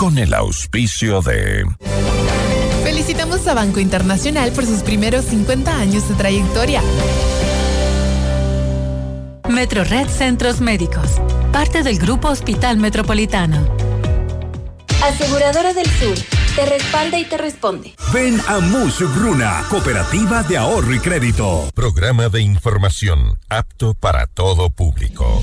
con el auspicio de... Felicitamos a Banco Internacional por sus primeros 50 años de trayectoria. Metro Red Centros Médicos, parte del Grupo Hospital Metropolitano. Aseguradora del Sur, te respalda y te responde. Ven a Bruna, Cooperativa de Ahorro y Crédito. Programa de información apto para todo público.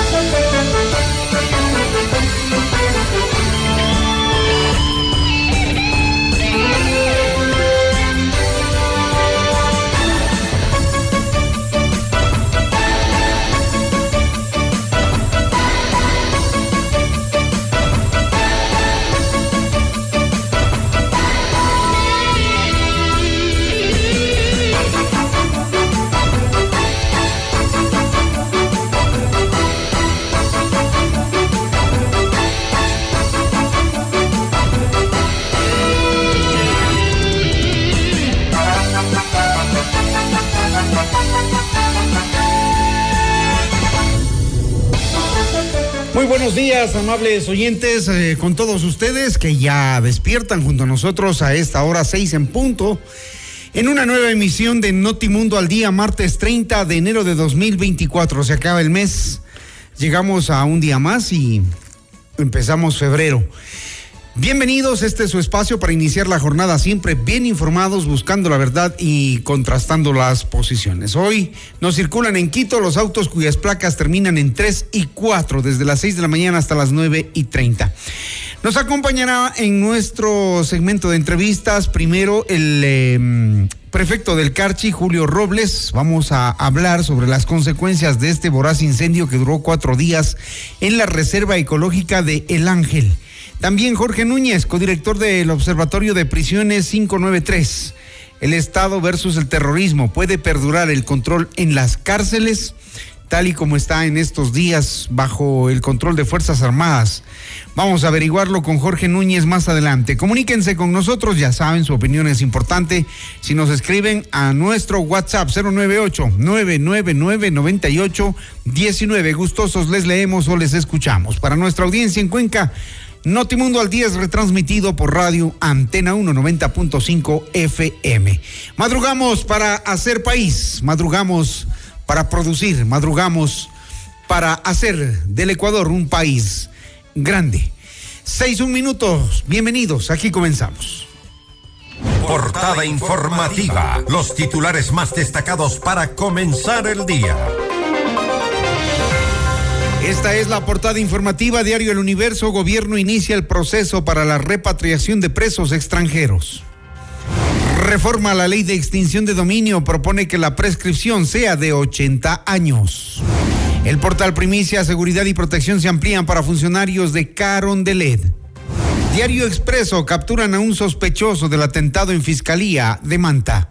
Buenos días, amables oyentes, eh, con todos ustedes que ya despiertan junto a nosotros a esta hora seis en punto, en una nueva emisión de Notimundo al Día, martes 30 de enero de 2024. Se acaba el mes, llegamos a un día más y empezamos febrero. Bienvenidos, este es su espacio para iniciar la jornada siempre bien informados, buscando la verdad y contrastando las posiciones. Hoy nos circulan en Quito los autos cuyas placas terminan en 3 y 4, desde las 6 de la mañana hasta las 9 y 30. Nos acompañará en nuestro segmento de entrevistas primero el em, prefecto del Carchi, Julio Robles. Vamos a hablar sobre las consecuencias de este voraz incendio que duró cuatro días en la Reserva Ecológica de El Ángel. También Jorge Núñez, codirector del Observatorio de Prisiones 593. El Estado versus el terrorismo. ¿Puede perdurar el control en las cárceles? tal y como está en estos días bajo el control de Fuerzas Armadas. Vamos a averiguarlo con Jorge Núñez más adelante. Comuníquense con nosotros, ya saben, su opinión es importante. Si nos escriben a nuestro WhatsApp 098-999-98-19, gustosos les leemos o les escuchamos. Para nuestra audiencia en Cuenca, Notimundo al 10 retransmitido por radio Antena 190.5 FM. Madrugamos para hacer país, madrugamos para producir, madrugamos para hacer del Ecuador un país grande. Seis un minutos, bienvenidos, aquí comenzamos. Portada informativa, los titulares más destacados para comenzar el día. Esta es la portada informativa Diario El Universo. Gobierno inicia el proceso para la repatriación de presos extranjeros. Reforma a la ley de extinción de dominio propone que la prescripción sea de 80 años. El portal Primicia, Seguridad y Protección se amplían para funcionarios de Carondelet. Diario Expreso capturan a un sospechoso del atentado en Fiscalía de Manta.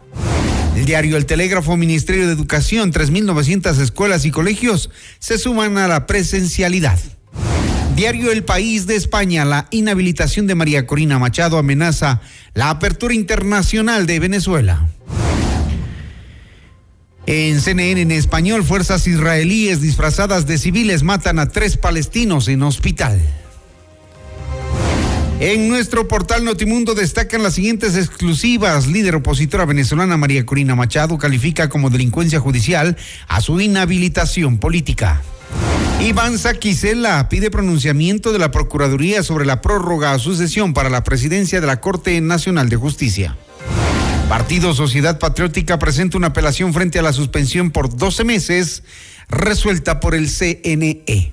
El diario El Telégrafo, Ministerio de Educación, 3.900 escuelas y colegios se suman a la presencialidad. Diario El País de España, la inhabilitación de María Corina Machado amenaza la apertura internacional de Venezuela. En CNN en español, fuerzas israelíes disfrazadas de civiles matan a tres palestinos en hospital. En nuestro portal Notimundo destacan las siguientes exclusivas. Líder opositora venezolana María Corina Machado califica como delincuencia judicial a su inhabilitación política. Iván Saquicela pide pronunciamiento de la Procuraduría sobre la prórroga a sucesión para la presidencia de la Corte Nacional de Justicia. Partido Sociedad Patriótica presenta una apelación frente a la suspensión por 12 meses resuelta por el CNE.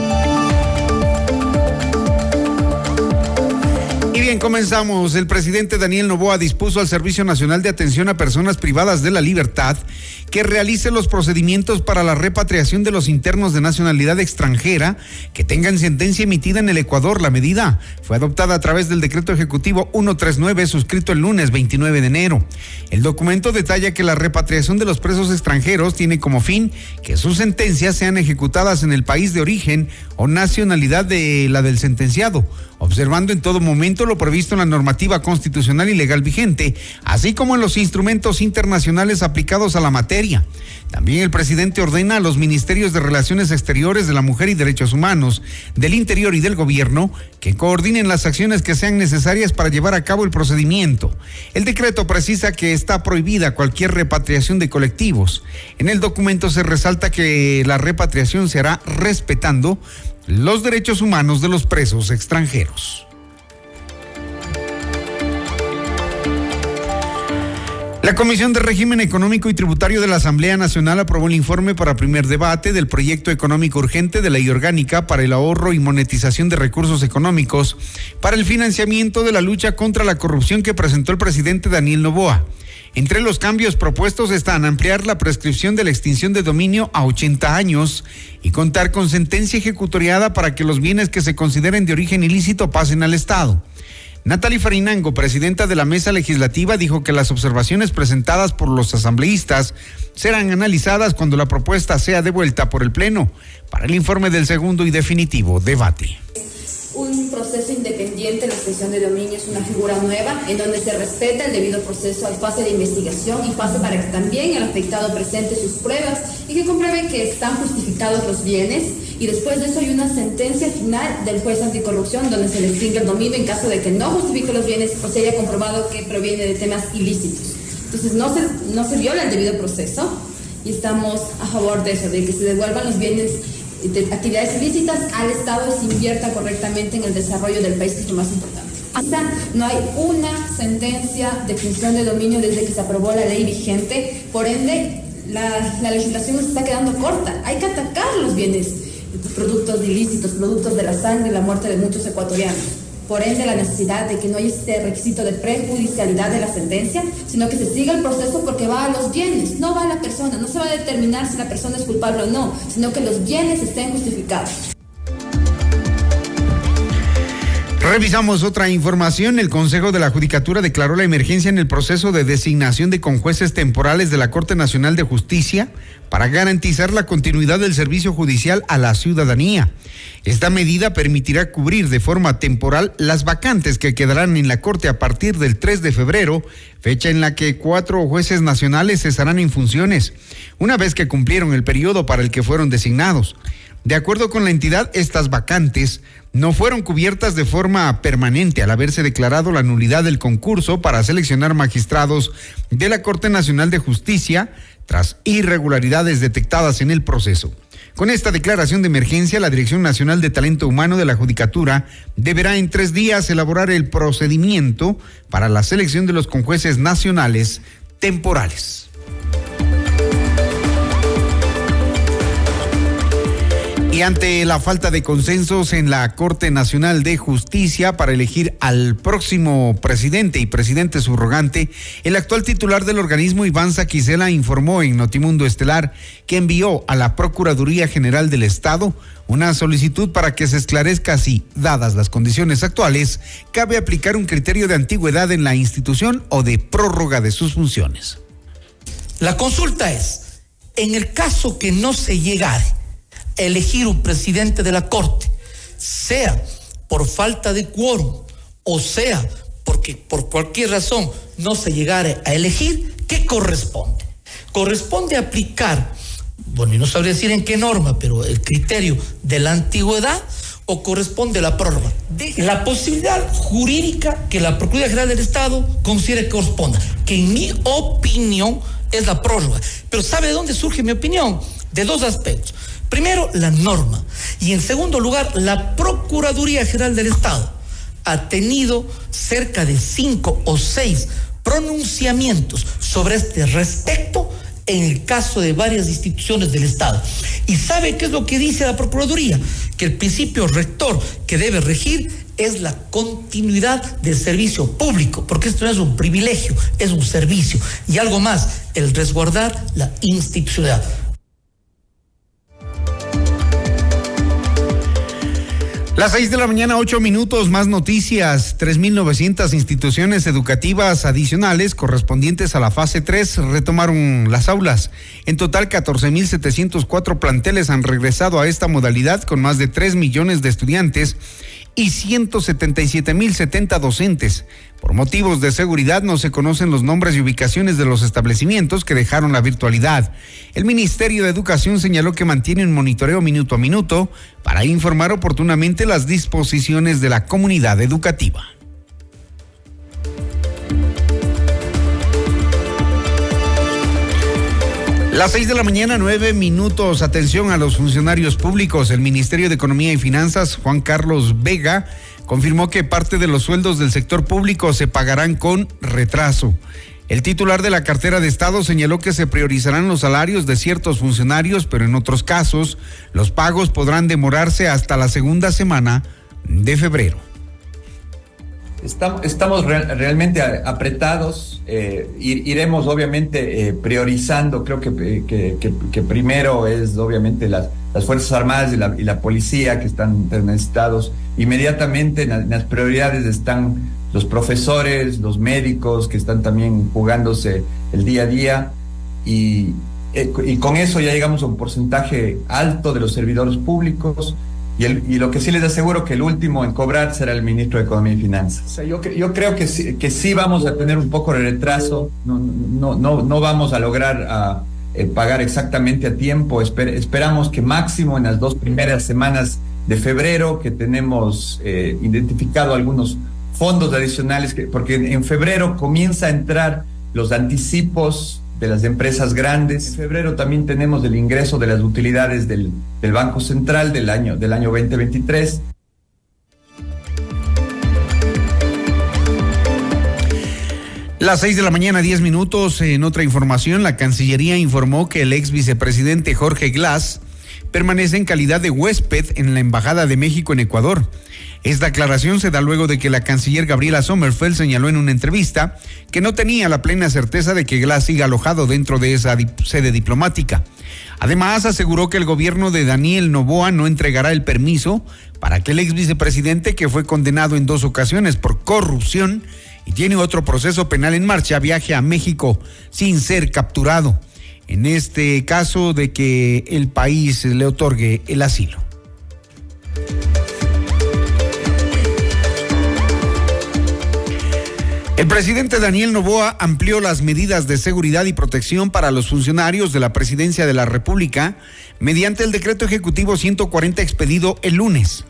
Bien, comenzamos. El presidente Daniel Novoa dispuso al Servicio Nacional de Atención a Personas Privadas de la Libertad que realice los procedimientos para la repatriación de los internos de nacionalidad extranjera que tengan sentencia emitida en el Ecuador. La medida fue adoptada a través del decreto ejecutivo 139 suscrito el lunes 29 de enero. El documento detalla que la repatriación de los presos extranjeros tiene como fin que sus sentencias sean ejecutadas en el país de origen o nacionalidad de la del sentenciado, observando en todo momento lo previsto en la normativa constitucional y legal vigente, así como en los instrumentos internacionales aplicados a la materia. También el presidente ordena a los ministerios de Relaciones Exteriores de la Mujer y Derechos Humanos, del Interior y del Gobierno que coordinen las acciones que sean necesarias para llevar a cabo el procedimiento. El decreto precisa que está prohibida cualquier repatriación de colectivos. En el documento se resalta que la repatriación se hará respetando los derechos humanos de los presos extranjeros. La Comisión de Régimen Económico y Tributario de la Asamblea Nacional aprobó el informe para primer debate del proyecto económico urgente de ley orgánica para el ahorro y monetización de recursos económicos para el financiamiento de la lucha contra la corrupción que presentó el presidente Daniel Novoa. Entre los cambios propuestos están ampliar la prescripción de la extinción de dominio a 80 años y contar con sentencia ejecutoriada para que los bienes que se consideren de origen ilícito pasen al Estado. Natalie Farinango, presidenta de la mesa legislativa, dijo que las observaciones presentadas por los asambleístas serán analizadas cuando la propuesta sea devuelta por el Pleno para el informe del segundo y definitivo debate un proceso independiente, la extensión de dominio es una figura nueva en donde se respeta el debido proceso, hay fase de investigación y fase para que también el afectado presente sus pruebas y que compruebe que están justificados los bienes y después de eso hay una sentencia final del juez anticorrupción donde se le extingue el dominio en caso de que no justifique los bienes o se haya comprobado que proviene de temas ilícitos. Entonces no se, no se viola el debido proceso y estamos a favor de eso, de que se devuelvan los bienes de actividades ilícitas al Estado y se invierta correctamente en el desarrollo del país, es lo más importante. Hasta no hay una sentencia de extinción de dominio desde que se aprobó la ley vigente, por ende la, la legislación nos está quedando corta. Hay que atacar los bienes, productos ilícitos, productos de la sangre y la muerte de muchos ecuatorianos por ende la necesidad de que no haya este requisito de prejudicialidad de la sentencia, sino que se siga el proceso porque va a los bienes, no va a la persona, no se va a determinar si la persona es culpable o no, sino que los bienes estén justificados. Revisamos otra información. El Consejo de la Judicatura declaró la emergencia en el proceso de designación de conjueces temporales de la Corte Nacional de Justicia para garantizar la continuidad del servicio judicial a la ciudadanía. Esta medida permitirá cubrir de forma temporal las vacantes que quedarán en la Corte a partir del 3 de febrero, fecha en la que cuatro jueces nacionales cesarán en funciones, una vez que cumplieron el periodo para el que fueron designados. De acuerdo con la entidad, estas vacantes no fueron cubiertas de forma permanente al haberse declarado la nulidad del concurso para seleccionar magistrados de la Corte Nacional de Justicia tras irregularidades detectadas en el proceso. Con esta declaración de emergencia, la Dirección Nacional de Talento Humano de la Judicatura deberá en tres días elaborar el procedimiento para la selección de los conjueces nacionales temporales. Y ante la falta de consensos en la Corte Nacional de Justicia para elegir al próximo presidente y presidente subrogante, el actual titular del organismo, Iván Saquicela, informó en Notimundo Estelar que envió a la Procuraduría General del Estado una solicitud para que se esclarezca si, dadas las condiciones actuales, cabe aplicar un criterio de antigüedad en la institución o de prórroga de sus funciones. La consulta es, en el caso que no se llegare elegir un presidente de la Corte, sea por falta de quórum o sea porque por cualquier razón no se llegare a elegir, ¿qué corresponde? Corresponde aplicar, bueno, y no sabría decir en qué norma, pero el criterio de la antigüedad o corresponde la prórroga. De la posibilidad jurídica que la Procuraduría General del Estado considere que corresponda, que en mi opinión es la prórroga. Pero ¿sabe de dónde surge mi opinión? De dos aspectos. Primero, la norma. Y en segundo lugar, la Procuraduría General del Estado ha tenido cerca de cinco o seis pronunciamientos sobre este respecto en el caso de varias instituciones del Estado. ¿Y sabe qué es lo que dice la Procuraduría? Que el principio rector que debe regir es la continuidad del servicio público, porque esto no es un privilegio, es un servicio. Y algo más, el resguardar la institucionalidad. Las seis de la mañana, ocho minutos, más noticias. 3.900 instituciones educativas adicionales correspondientes a la fase 3 retomaron las aulas. En total, 14.704 planteles han regresado a esta modalidad con más de 3 millones de estudiantes y 177.070 docentes. Por motivos de seguridad no se conocen los nombres y ubicaciones de los establecimientos que dejaron la virtualidad. El Ministerio de Educación señaló que mantiene un monitoreo minuto a minuto para informar oportunamente las disposiciones de la comunidad educativa. Las seis de la mañana, nueve minutos. Atención a los funcionarios públicos. El Ministerio de Economía y Finanzas, Juan Carlos Vega, confirmó que parte de los sueldos del sector público se pagarán con retraso. El titular de la cartera de Estado señaló que se priorizarán los salarios de ciertos funcionarios, pero en otros casos los pagos podrán demorarse hasta la segunda semana de febrero. Estamos, realmente apretados, eh, iremos obviamente eh, priorizando, creo que, que, primero es obviamente las, las Fuerzas Armadas y la, y la, policía que están necesitados. Inmediatamente en, las prioridades están los profesores, los médicos que están también jugándose el día a día y, eh, y con eso ya llegamos a un porcentaje alto de los servidores públicos y, lo que sí les aseguro que el último en cobrar será el ministro de Economía y Finanzas. yo, yo creo que sí, que sí vamos a tener un poco de retraso, no, no, no, no vamos a lograr a, eh, pagar exactamente a tiempo. esperamos que máximo en las dos primeras semanas de febrero, que tenemos eh, identificado algunos fondos adicionales, que, porque en febrero comienza a entrar los anticipos de las empresas grandes. En febrero también tenemos el ingreso de las utilidades del, Banco Central del año, del año 2023. Las seis de la mañana, diez minutos. En otra información, la Cancillería informó que el ex vicepresidente Jorge Glass permanece en calidad de huésped en la Embajada de México en Ecuador. Esta aclaración se da luego de que la canciller Gabriela Sommerfeld señaló en una entrevista que no tenía la plena certeza de que Glass siga alojado dentro de esa sede diplomática. Además, aseguró que el gobierno de Daniel Novoa no entregará el permiso para que el ex vicepresidente, que fue condenado en dos ocasiones por corrupción y tiene otro proceso penal en marcha, viaje a México sin ser capturado. En este caso de que el país le otorgue el asilo. El presidente Daniel Novoa amplió las medidas de seguridad y protección para los funcionarios de la presidencia de la República mediante el decreto ejecutivo 140 expedido el lunes.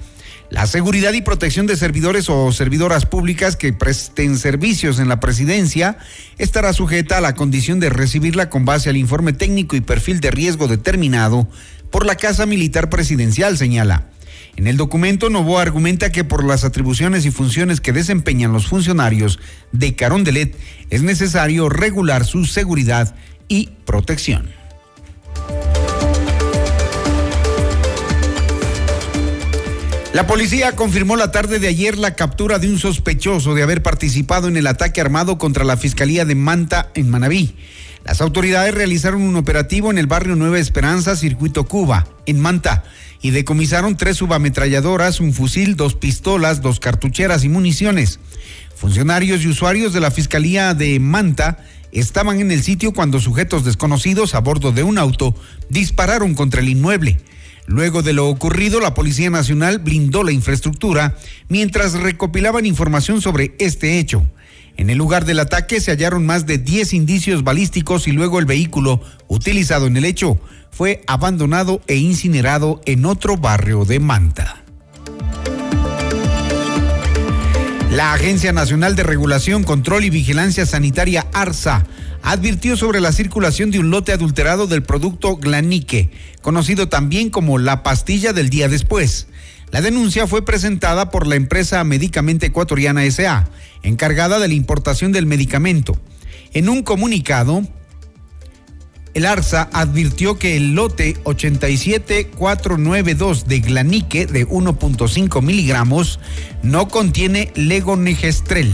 La seguridad y protección de servidores o servidoras públicas que presten servicios en la presidencia estará sujeta a la condición de recibirla con base al informe técnico y perfil de riesgo determinado por la Casa Militar Presidencial, señala. En el documento, Novoa argumenta que por las atribuciones y funciones que desempeñan los funcionarios de Carondelet es necesario regular su seguridad y protección. La policía confirmó la tarde de ayer la captura de un sospechoso de haber participado en el ataque armado contra la Fiscalía de Manta en Manabí. Las autoridades realizaron un operativo en el barrio Nueva Esperanza, Circuito Cuba, en Manta y decomisaron tres subametralladoras, un fusil, dos pistolas, dos cartucheras y municiones. Funcionarios y usuarios de la Fiscalía de Manta estaban en el sitio cuando sujetos desconocidos a bordo de un auto dispararon contra el inmueble. Luego de lo ocurrido, la Policía Nacional blindó la infraestructura mientras recopilaban información sobre este hecho. En el lugar del ataque se hallaron más de 10 indicios balísticos y luego el vehículo utilizado en el hecho fue abandonado e incinerado en otro barrio de Manta. La Agencia Nacional de Regulación, Control y Vigilancia Sanitaria ARSA advirtió sobre la circulación de un lote adulterado del producto Glanique, conocido también como la pastilla del día después. La denuncia fue presentada por la empresa Medicamente Ecuatoriana SA, encargada de la importación del medicamento. En un comunicado, el ARSA advirtió que el lote 87492 de glanique de 1.5 miligramos no contiene legonegestrel,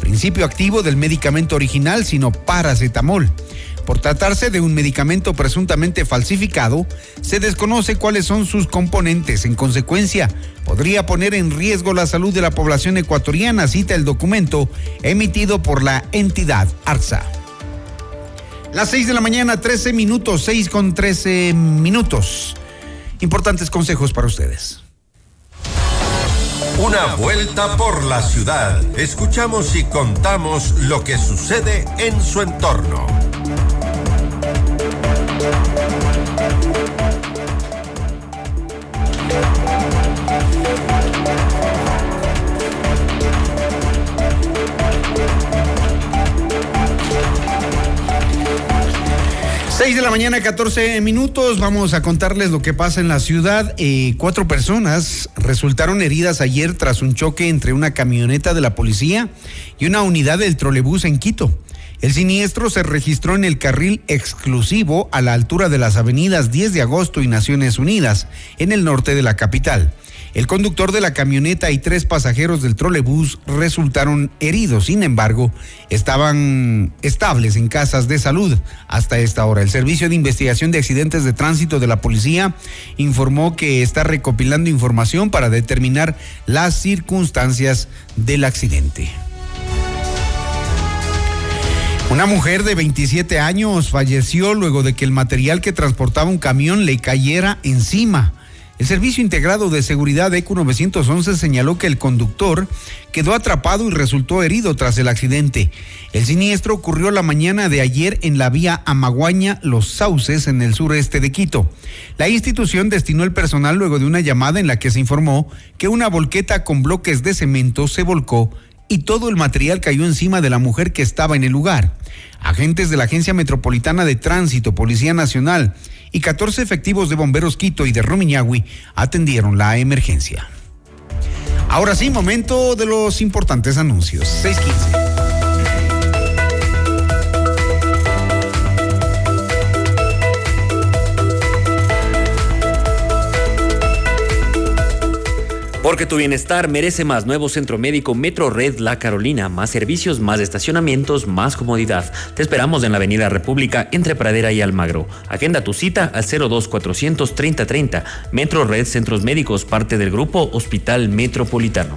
principio activo del medicamento original, sino paracetamol. Por tratarse de un medicamento presuntamente falsificado, se desconoce cuáles son sus componentes. En consecuencia, podría poner en riesgo la salud de la población ecuatoriana, cita el documento emitido por la entidad ARSA. Las 6 de la mañana, 13 minutos, 6 con 13 minutos. Importantes consejos para ustedes. Una vuelta por la ciudad. Escuchamos y contamos lo que sucede en su entorno. 6 de la mañana, 14 minutos. Vamos a contarles lo que pasa en la ciudad. Eh, cuatro personas resultaron heridas ayer tras un choque entre una camioneta de la policía y una unidad del trolebús en Quito. El siniestro se registró en el carril exclusivo a la altura de las avenidas 10 de agosto y Naciones Unidas, en el norte de la capital. El conductor de la camioneta y tres pasajeros del trolebús resultaron heridos. Sin embargo, estaban estables en casas de salud hasta esta hora. El Servicio de Investigación de Accidentes de Tránsito de la Policía informó que está recopilando información para determinar las circunstancias del accidente. Una mujer de 27 años falleció luego de que el material que transportaba un camión le cayera encima. El Servicio Integrado de Seguridad ECU 911 señaló que el conductor quedó atrapado y resultó herido tras el accidente. El siniestro ocurrió la mañana de ayer en la vía Amaguaña Los Sauces en el sureste de Quito. La institución destinó el personal luego de una llamada en la que se informó que una volqueta con bloques de cemento se volcó y todo el material cayó encima de la mujer que estaba en el lugar. Agentes de la Agencia Metropolitana de Tránsito, Policía Nacional, y 14 efectivos de bomberos Quito y de Rumiñahui atendieron la emergencia. Ahora sí, momento de los importantes anuncios. 615. Porque tu bienestar merece más. Nuevo centro médico Metro Red La Carolina. Más servicios, más estacionamientos, más comodidad. Te esperamos en la Avenida República entre Pradera y Almagro. Agenda tu cita al 02400 3030. Metro Red Centros Médicos, parte del grupo Hospital Metropolitano.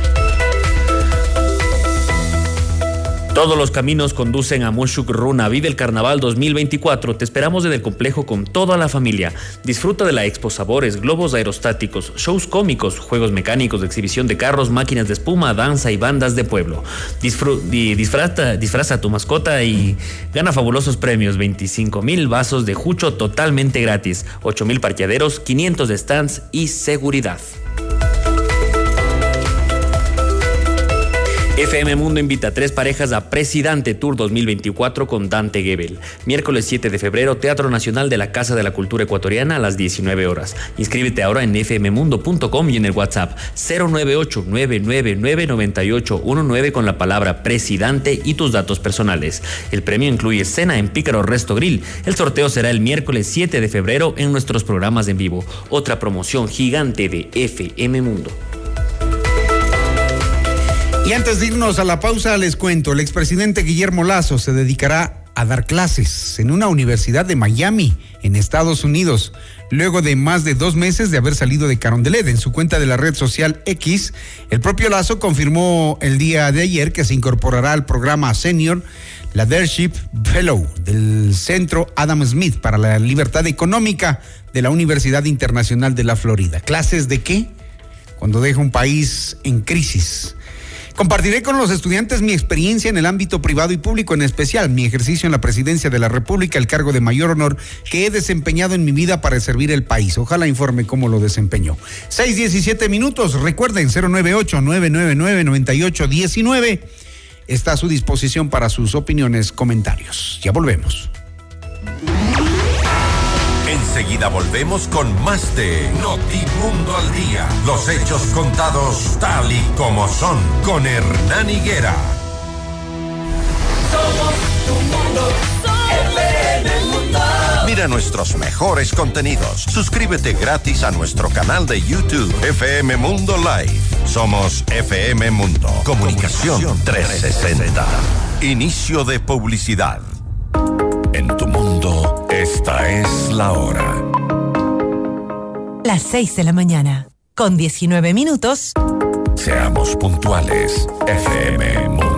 Todos los caminos conducen a Mushuk Runa. Vive el Carnaval 2024. Te esperamos en el complejo con toda la familia. Disfruta de la Expo Sabores, globos aerostáticos, shows cómicos, juegos mecánicos, exhibición de carros, máquinas de espuma, danza y bandas de pueblo. disfraza, disfraza a tu mascota y gana fabulosos premios. 25 mil vasos de jucho totalmente gratis, 8 mil parqueaderos, 500 stands y seguridad. FM Mundo invita a tres parejas a Presidente Tour 2024 con Dante Gebel. Miércoles 7 de febrero, Teatro Nacional de la Casa de la Cultura Ecuatoriana a las 19 horas. Inscríbete ahora en fmmundo.com y en el WhatsApp 098-999-9819 con la palabra Presidente y tus datos personales. El premio incluye cena en Pícaro Resto Grill. El sorteo será el miércoles 7 de febrero en nuestros programas en vivo. Otra promoción gigante de FM Mundo. Y antes de irnos a la pausa, les cuento, el expresidente Guillermo Lazo se dedicará a dar clases en una universidad de Miami, en Estados Unidos, luego de más de dos meses de haber salido de Carondelet. En su cuenta de la red social X, el propio Lazo confirmó el día de ayer que se incorporará al programa Senior Leadership Fellow del Centro Adam Smith para la Libertad Económica de la Universidad Internacional de la Florida. ¿Clases de qué? Cuando deja un país en crisis Compartiré con los estudiantes mi experiencia en el ámbito privado y público, en especial mi ejercicio en la presidencia de la República, el cargo de mayor honor que he desempeñado en mi vida para servir el país. Ojalá informe cómo lo desempeñó. 6:17 minutos. Recuerden 098-999-9819. Está a su disposición para sus opiniones, comentarios. Ya volvemos. Enseguida volvemos con más de Notimundo al Día. Los hechos contados tal y como son con Hernán Higuera. Somos tu mundo, FM Mundo. Mira nuestros mejores contenidos. Suscríbete gratis a nuestro canal de YouTube FM Mundo Live. Somos FM Mundo. Comunicación 360. Inicio de publicidad. Esta es la hora. Las 6 de la mañana, con 19 minutos. Seamos puntuales, FM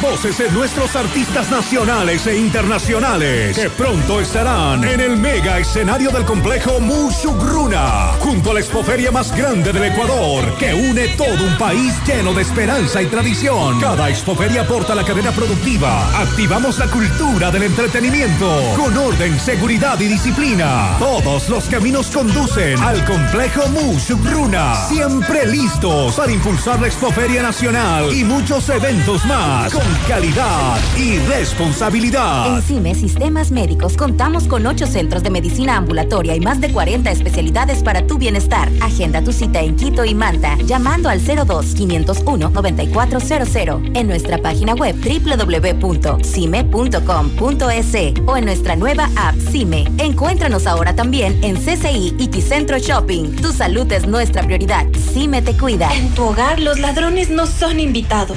voces de nuestros artistas nacionales e internacionales que pronto estarán en el mega escenario del complejo Mushugruna, junto a la expoferia más grande del Ecuador, que une todo un país lleno de esperanza y tradición. Cada expoferia aporta la cadena productiva. Activamos la cultura del entretenimiento con orden, seguridad y disciplina. Todos los caminos conducen al complejo Mushugruna, siempre listos para impulsar la expoferia nacional y muchos eventos más calidad y responsabilidad. En CIME Sistemas Médicos contamos con ocho centros de medicina ambulatoria y más de 40 especialidades para tu bienestar. Agenda tu cita en Quito y Manta llamando al 02-501-9400 en nuestra página web www.cime.com.es o en nuestra nueva app CIME. Encuéntranos ahora también en CCI y Ticentro Shopping. Tu salud es nuestra prioridad. CIME te cuida. En tu hogar los ladrones no son invitados.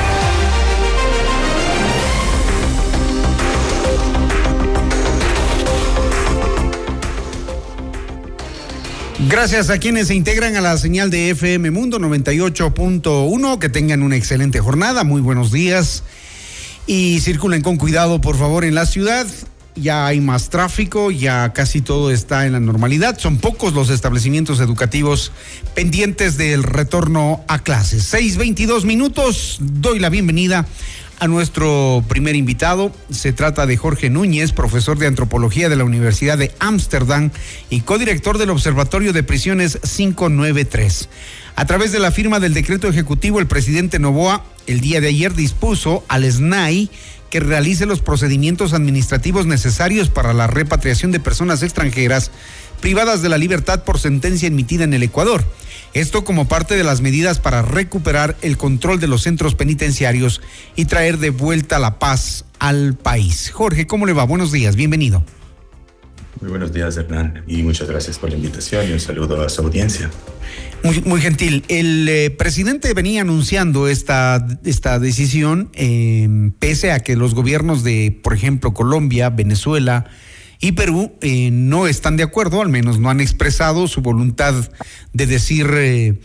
Gracias a quienes se integran a la señal de FM Mundo 98.1. Que tengan una excelente jornada. Muy buenos días. Y circulen con cuidado, por favor, en la ciudad. Ya hay más tráfico, ya casi todo está en la normalidad. Son pocos los establecimientos educativos pendientes del retorno a clases. 6:22 minutos. Doy la bienvenida a nuestro primer invitado. Se trata de Jorge Núñez, profesor de antropología de la Universidad de Ámsterdam y codirector del Observatorio de Prisiones 593. A través de la firma del decreto ejecutivo, el presidente Novoa el día de ayer dispuso al SNAI que realice los procedimientos administrativos necesarios para la repatriación de personas extranjeras privadas de la libertad por sentencia emitida en el Ecuador. Esto como parte de las medidas para recuperar el control de los centros penitenciarios y traer de vuelta la paz al país. Jorge, ¿cómo le va? Buenos días, bienvenido. Muy buenos días, Hernán, y muchas gracias por la invitación y un saludo a su audiencia. Muy, muy gentil. El eh, presidente venía anunciando esta, esta decisión, eh, pese a que los gobiernos de, por ejemplo, Colombia, Venezuela y Perú eh, no están de acuerdo, al menos no han expresado su voluntad de decir eh,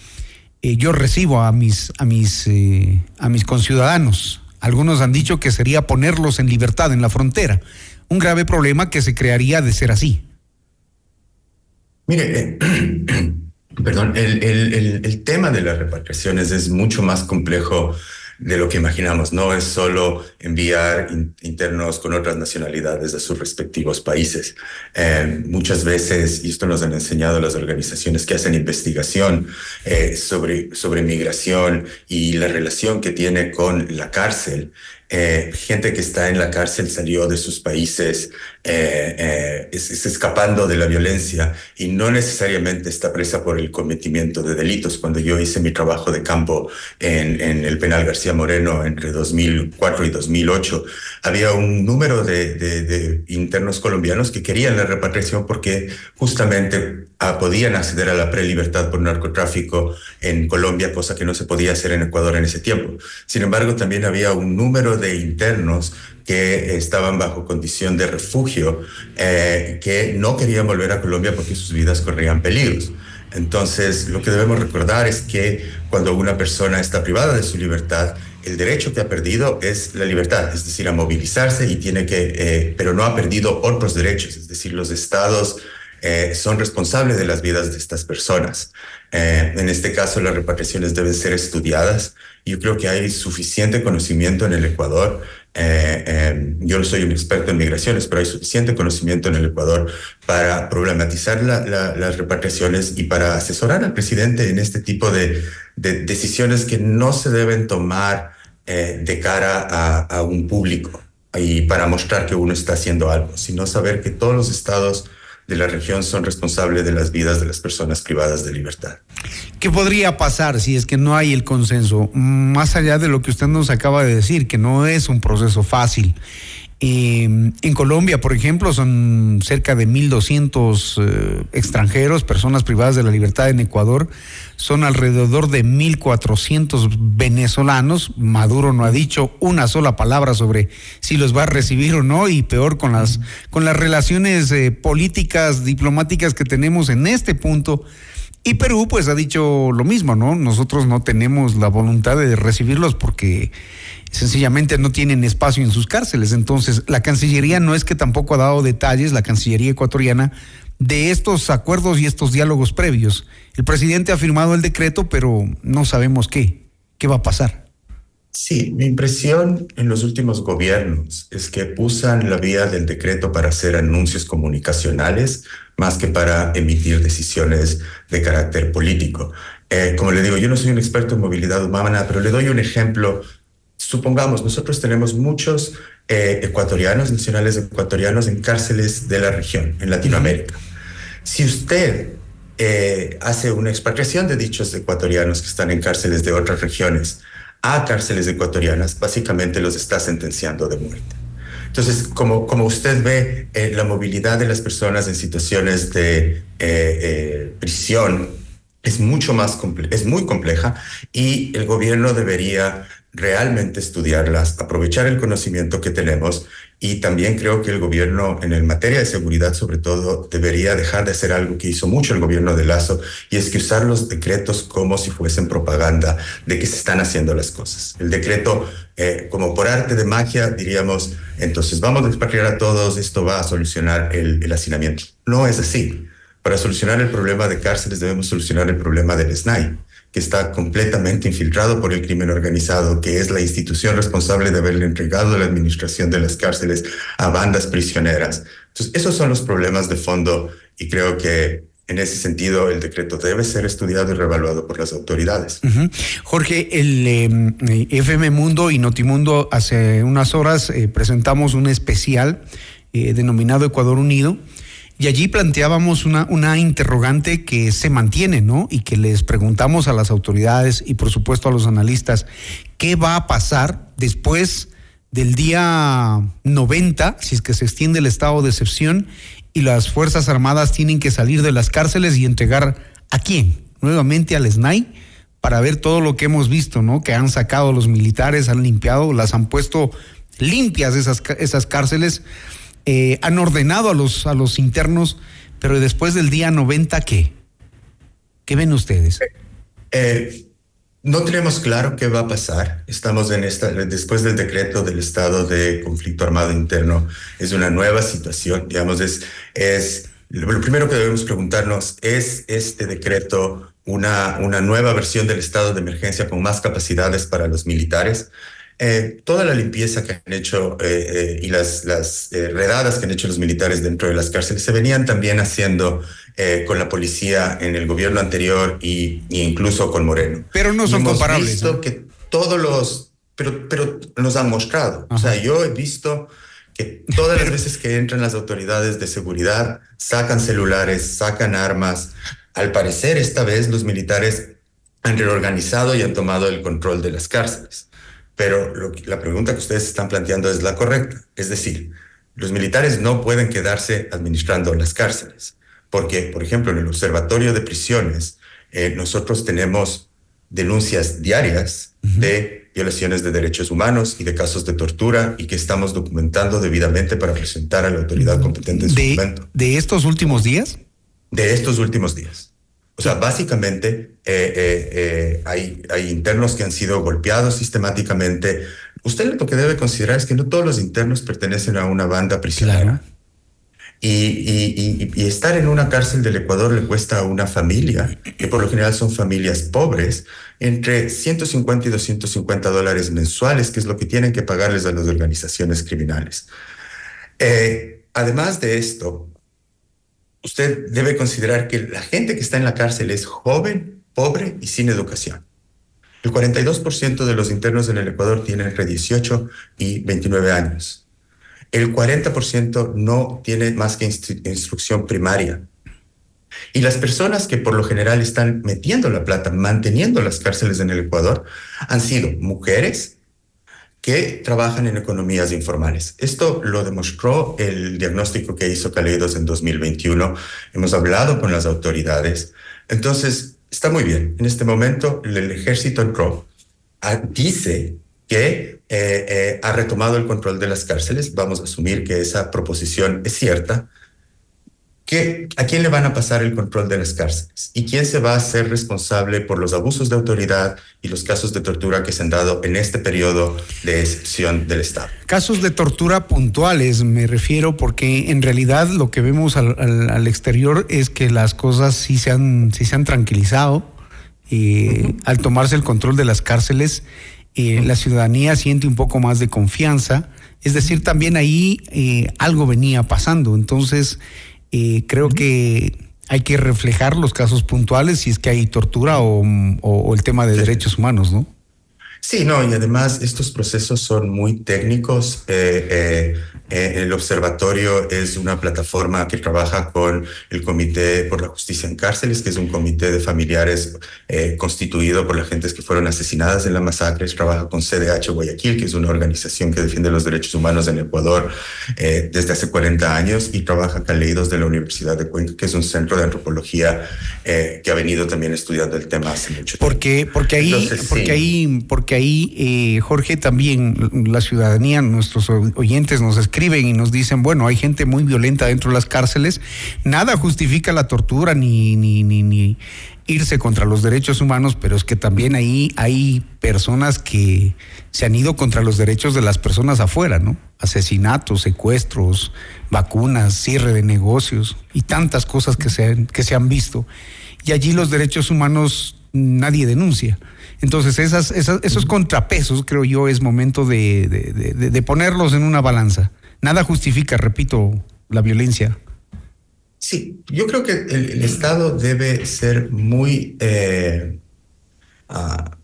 yo recibo a mis a mis a mis conciudadanos. Algunos han dicho que sería ponerlos en libertad en la frontera, un grave problema que se crearía de ser así. Mire, perdón, el, el, el, tema de las repatriaciones es mucho más complejo de lo que imaginamos. No es solo enviar internos con otras nacionalidades a sus respectivos países. Eh, muchas veces, y esto nos han enseñado las organizaciones que hacen investigación eh, sobre, sobre migración y la relación que tiene con la cárcel, eh, gente que está en la cárcel salió de sus países eh, eh, es, escapando de la violencia y no necesariamente está presa por el cometimiento de delitos. Cuando yo hice mi trabajo de campo en, en el penal García Moreno entre 2004 y 2008, había un número de, de, de internos colombianos que querían la repatriación porque justamente ah, podían acceder a la prelibertad por narcotráfico en Colombia, cosa que no se podía hacer en Ecuador en ese tiempo. Sin embargo, también había un número de internos que estaban bajo condición de refugio, eh, que no querían volver a Colombia porque sus vidas corrían peligros. Entonces, lo que debemos recordar es que cuando una persona está privada de su libertad, el derecho que ha perdido es la libertad, es decir, a movilizarse y tiene que, eh, pero no ha perdido otros derechos, es decir, los estados eh, son responsables de las vidas de estas personas. Eh, en este caso, las repatriaciones deben ser estudiadas. Yo creo que hay suficiente conocimiento en el Ecuador. Eh, yo no soy un experto en migraciones, pero hay suficiente conocimiento en el Ecuador para problematizar la, la, las repatriaciones y para asesorar al presidente en este tipo de, de decisiones que no se deben tomar de cara a un público y para mostrar que uno está haciendo algo, sino saber que todos los estados de la región son responsables de las vidas de las personas privadas de libertad. ¿Qué podría pasar si es que no hay el consenso? Más allá de lo que usted nos acaba de decir, que no es un proceso fácil. Eh, en Colombia, por ejemplo, son cerca de 1.200 eh, extranjeros, personas privadas de la libertad en Ecuador. Son alrededor de 1.400 venezolanos. Maduro no ha dicho una sola palabra sobre si los va a recibir o no, y peor con las, con las relaciones eh, políticas, diplomáticas que tenemos en este punto. Y Perú, pues, ha dicho lo mismo, ¿no? Nosotros no tenemos la voluntad de recibirlos porque sencillamente no tienen espacio en sus cárceles. Entonces, la Cancillería no es que tampoco ha dado detalles, la Cancillería ecuatoriana, de estos acuerdos y estos diálogos previos. El presidente ha firmado el decreto, pero no sabemos qué, qué va a pasar. Sí, mi impresión en los últimos gobiernos es que usan la vía del decreto para hacer anuncios comunicacionales más que para emitir decisiones de carácter político. Eh, como le digo, yo no soy un experto en movilidad humana, pero le doy un ejemplo supongamos, nosotros tenemos muchos eh, ecuatorianos, nacionales ecuatorianos en cárceles de la región, en Latinoamérica. Si usted eh, hace una expatriación de dichos ecuatorianos que están en cárceles de otras regiones a cárceles ecuatorianas, básicamente los está sentenciando de muerte. Entonces, como, como usted ve, eh, la movilidad de las personas en situaciones de prisión es mucho más es muy compleja y el gobierno debería realmente estudiarlas, aprovechar el conocimiento que tenemos y también creo que el gobierno en el materia de seguridad sobre todo debería dejar de hacer algo que hizo mucho el gobierno de Lazo y es que usar los decretos como si fuesen propaganda de que se están haciendo las cosas. El decreto eh, como por arte de magia diríamos entonces vamos a expatriar a todos, esto va a solucionar el, el hacinamiento. No es así. Para solucionar el problema de cárceles debemos solucionar el problema del SNAI que está completamente infiltrado por el crimen organizado, que es la institución responsable de haberle entregado la administración de las cárceles a bandas prisioneras. Entonces, esos son los problemas de fondo y creo que en ese sentido, el decreto debe ser estudiado y revaluado por las autoridades. Jorge, el eh, FM Mundo y Notimundo hace unas horas eh, presentamos un especial eh, denominado Ecuador Unido, y allí planteábamos una, una interrogante que se mantiene, ¿no? Y que les preguntamos a las autoridades y por supuesto a los analistas, ¿qué va a pasar después del día 90, si es que se extiende el estado de excepción y las Fuerzas Armadas tienen que salir de las cárceles y entregar a quién? Nuevamente al SNAI para ver todo lo que hemos visto, ¿no? Que han sacado los militares, han limpiado, las han puesto limpias esas, esas cárceles eh, han ordenado a los, a los internos, pero después del día 90, ¿qué? ¿Qué ven ustedes? Eh, no tenemos claro qué va a pasar. Estamos en esta, después del decreto del estado de conflicto armado interno, es una nueva situación, digamos, es, es lo primero que debemos preguntarnos, ¿es este decreto una, una nueva versión del estado de emergencia con más capacidades para los militares? Eh, toda la limpieza que han hecho eh, eh, y las, las redadas que han hecho los militares dentro de las cárceles se venían también haciendo con la policía en el gobierno anterior y, incluso con Moreno. Pero no son hemos comparables. Visto que todos los, pero, pero nos han mostrado. O sea, yo he visto que todas las veces que entran las autoridades de seguridad, sacan celulares, sacan armas. Al parecer, esta vez los militares han reorganizado y han tomado el control de las cárceles. Pero la pregunta que ustedes están planteando es la correcta. Es decir, los militares no pueden quedarse administrando las cárceles. Porque, por ejemplo, en el Observatorio de Prisiones, eh, nosotros tenemos denuncias diarias de violaciones de derechos humanos y de casos de tortura y que estamos documentando debidamente para presentar a la autoridad competente en su ¿De, momento. ¿De estos últimos días? De estos últimos días. O sea, básicamente eh, eh, eh, hay, hay internos que han sido golpeados sistemáticamente. Usted lo que debe considerar es que no todos los internos pertenecen a una banda prisionera. Y, y, y, estar en una cárcel del Ecuador le cuesta a una familia, que por lo general son familias pobres, entre 150 y 250 dólares mensuales, que es lo que tienen que pagarles a las organizaciones criminales. además de esto, usted debe considerar que la gente que está en la cárcel es joven, pobre y sin educación. El 42% de los internos en el Ecuador tienen entre 18 y 29 años. El 40% no tiene más que instrucción primaria. Y las personas que por lo general están metiendo la plata, manteniendo las cárceles en el Ecuador, han sido mujeres, que trabajan en economías informales. Esto lo demostró el diagnóstico que hizo Caleidos en 2021. Hemos hablado con las autoridades. Entonces, está muy bien. En este momento, el ejército entró, ah, dice que eh, eh, ha retomado el control de las cárceles. Vamos a asumir que esa proposición es cierta. ¿A quién le van a pasar el control de las cárceles? ¿Y quién se va a hacer responsable por los abusos de autoridad y los casos de tortura que se han dado en este periodo de excepción del Estado? Casos de tortura puntuales, me refiero, porque en realidad lo que vemos al, exterior es que las cosas sí se han, sí se han tranquilizado. y Al tomarse el control de las cárceles, eh, la ciudadanía siente un poco más de confianza. Es decir, también ahí eh, algo venía pasando. Entonces, creo que hay que reflejar los casos puntuales si es que hay tortura o, el tema de derechos humanos, ¿no? Sí, no, y además estos procesos son muy técnicos. Eh, eh, eh, el observatorio es una plataforma que trabaja con el Comité por la Justicia en Cárceles, que es un comité de familiares constituido por las gentes que fueron asesinadas en la masacre. Trabaja con CDH Guayaquil, que es una organización que defiende los derechos humanos en Ecuador desde hace 40 años, y trabaja Caleidos de la Universidad de Cuenca, que es un centro de antropología que ha venido también estudiando el tema hace mucho tiempo. Porque, porque ahí, porque ahí, porque ahí, eh, Jorge, también la ciudadanía, nuestros oyentes nos escriben y nos dicen, bueno, hay gente muy violenta dentro de las cárceles, nada justifica la tortura ni, ni, ni, ni irse contra los derechos humanos, pero es que también ahí hay personas que se han ido contra los derechos de las personas afuera, ¿no? Asesinatos, secuestros, vacunas, cierre de negocios y tantas cosas que se que se han visto. Y allí los derechos humanos nadie denuncia. Entonces, esas, esos contrapesos, creo yo, es momento de, ponerlos en una balanza. Nada justifica, repito, la violencia. Sí, yo creo que el, Estado debe ser muy, eh, ah,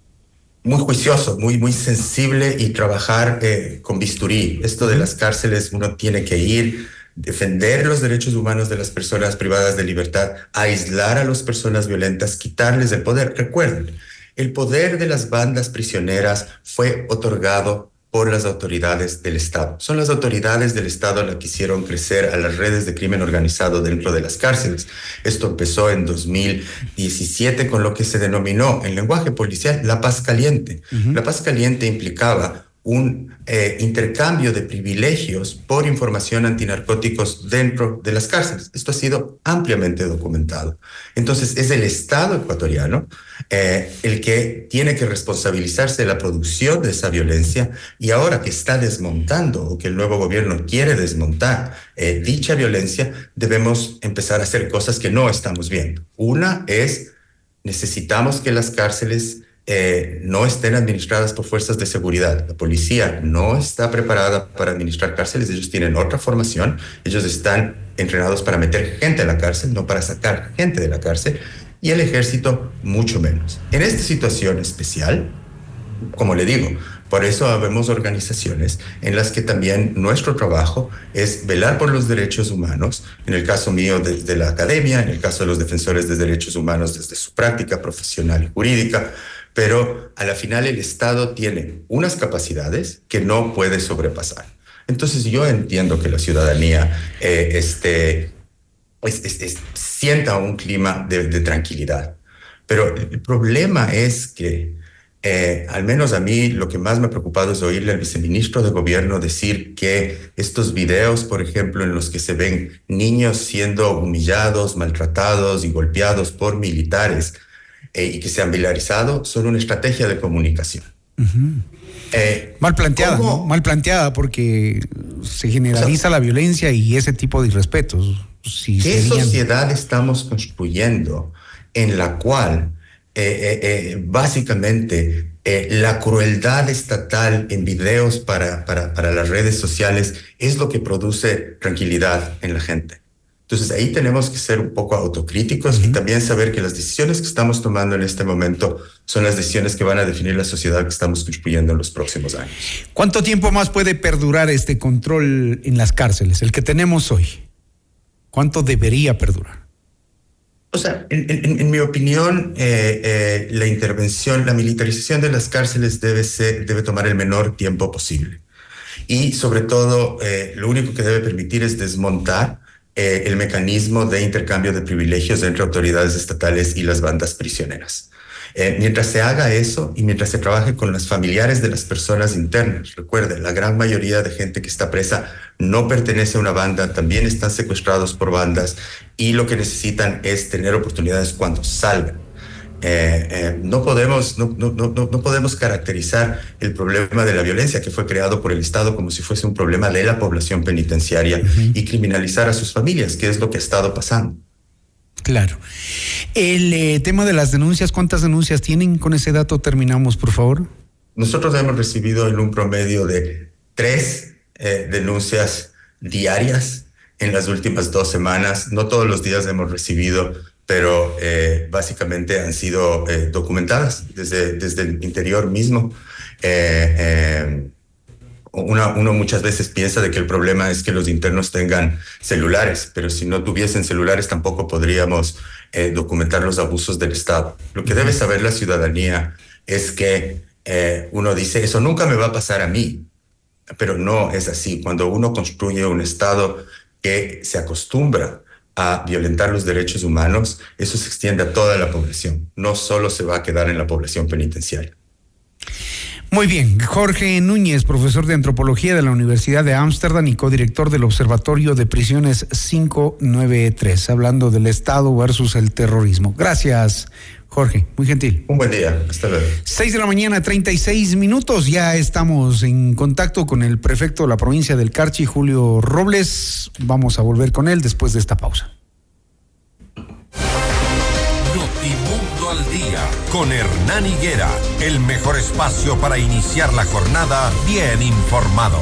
muy juicioso, muy, muy sensible y trabajar eh, con bisturí. Esto de las cárceles, uno tiene que ir, defender los derechos humanos de las personas privadas de libertad, aislar a las personas violentas, quitarles el poder. Recuerden, el poder de las bandas prisioneras fue otorgado por las autoridades del Estado. Son las autoridades del Estado las que hicieron crecer a las redes de crimen organizado dentro de las cárceles. Esto empezó en 2017 con lo que se denominó en lenguaje policial la paz caliente. La paz caliente implicaba un eh, intercambio de privilegios por información antinarcóticos dentro de las cárceles. Esto ha sido ampliamente documentado. Entonces, es el Estado ecuatoriano eh, el que tiene que responsabilizarse de la producción de esa violencia y ahora que está desmontando o que el nuevo gobierno quiere desmontar eh, dicha violencia, debemos empezar a hacer cosas que no estamos viendo. Una es, necesitamos que las cárceles eh, no estén administradas por fuerzas de seguridad. La policía no está preparada para administrar cárceles, ellos tienen otra formación, ellos están entrenados para meter gente a la cárcel, no para sacar gente de la cárcel, y el ejército mucho menos. En esta situación especial, como le digo, por eso habemos organizaciones en las que también nuestro trabajo es velar por los derechos humanos, en el caso mío desde la academia, en el caso de los defensores de derechos humanos desde su práctica profesional y jurídica, pero a la final el Estado tiene unas capacidades que no puede sobrepasar. Entonces yo entiendo que la ciudadanía eh, este, sienta un clima de, tranquilidad, pero el problema es que eh, al menos a mí lo que más me ha preocupado es oírle al viceministro de gobierno decir que estos videos, por ejemplo, en los que se ven niños siendo humillados, maltratados y golpeados por militares, eh, y que se han viralizado son una estrategia de comunicación. Eh, mal planteada, mal planteada porque se generaliza la violencia y ese tipo de irrespetos. ¿Qué sociedad estamos construyendo en la cual eh, básicamente la crueldad estatal en videos para, para, para las redes sociales es lo que produce tranquilidad en la gente? Entonces ahí tenemos que ser un poco autocríticos y también saber que las decisiones que estamos tomando en este momento son las decisiones que van a definir la sociedad que estamos construyendo en los próximos años. ¿Cuánto tiempo más puede perdurar este control en las cárceles, el que tenemos hoy? ¿Cuánto debería perdurar? O sea, en, mi opinión, eh, eh, la intervención, la militarización de las cárceles debe, ser, debe tomar el menor tiempo posible. Y sobre todo, eh, lo único que debe permitir es desmontar eh, el mecanismo de intercambio de privilegios entre autoridades estatales y las bandas prisioneras. Eh, mientras se haga eso y mientras se trabaje con los familiares de las personas internas, recuerde, la gran mayoría de gente que está presa no pertenece a una banda, también están secuestrados por bandas y lo que necesitan es tener oportunidades cuando salgan. Eh, eh, no, podemos, no, no, no, no, podemos caracterizar el problema de la violencia que fue creado por el Estado como si fuese un problema de la población penitenciaria y criminalizar a sus familias, que es lo que ha estado pasando. Claro. El eh, tema de las denuncias, ¿cuántas denuncias tienen? Con ese dato terminamos, por favor. Nosotros hemos recibido en un promedio de tres denuncias diarias en las últimas dos semanas. No todos los días hemos recibido pero eh, básicamente han sido eh, documentadas desde, desde el interior mismo. Eh, uno muchas veces piensa de que el problema es que los internos tengan celulares, pero si no tuviesen celulares tampoco podríamos documentar los abusos del Estado. Lo que debe saber la ciudadanía es que uno dice, eso nunca me va a pasar a mí, pero no es así. Cuando uno construye un Estado que se acostumbra a violentar los derechos humanos, eso se extiende a toda la población, no solo se va a quedar en la población penitenciaria. Muy bien, Jorge Núñez, profesor de antropología de la Universidad de Ámsterdam y codirector del Observatorio de Prisiones 593, hablando del Estado versus el terrorismo. Gracias, Jorge, muy gentil. Un buen día, hasta luego. Seis de la mañana, 36 minutos. Ya estamos en contacto con el prefecto de la provincia del Carchi, Julio Robles. Vamos a volver con él después de esta pausa. Notimundo al día, con Hernán Higuera, el mejor espacio para iniciar la jornada bien informados.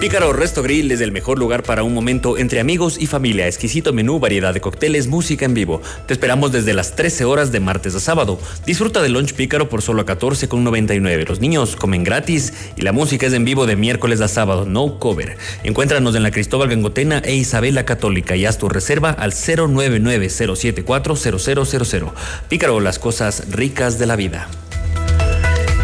Pícaro Resto Grill es el mejor lugar para un momento entre amigos y familia. Exquisito menú, variedad de cócteles, música en vivo. Te esperamos desde las 13 horas de martes a sábado. Disfruta del lunch Pícaro por solo 14,99. Los niños comen gratis y la música es en vivo de miércoles a sábado, no cover. Encuéntranos en la Cristóbal Gangotena e Isabela Católica y haz tu reserva al 099 Pícaro, las cosas ricas de la vida.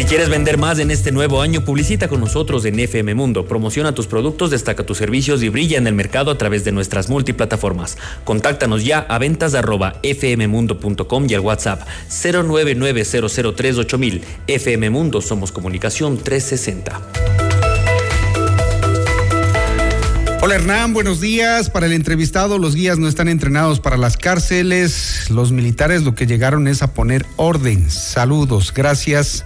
Si quieres vender más en este nuevo año, publicita con nosotros en FM Mundo. Promociona tus productos, destaca tus servicios y brilla en el mercado a través de nuestras multiplataformas. Contáctanos ya a ventas arroba fmmundo.com y al WhatsApp 0990038.000. FM Mundo, somos comunicación 360. Hola Hernán, buenos días. Para el entrevistado, los guías no están entrenados para las cárceles. Los militares lo que llegaron es a poner orden. Saludos, gracias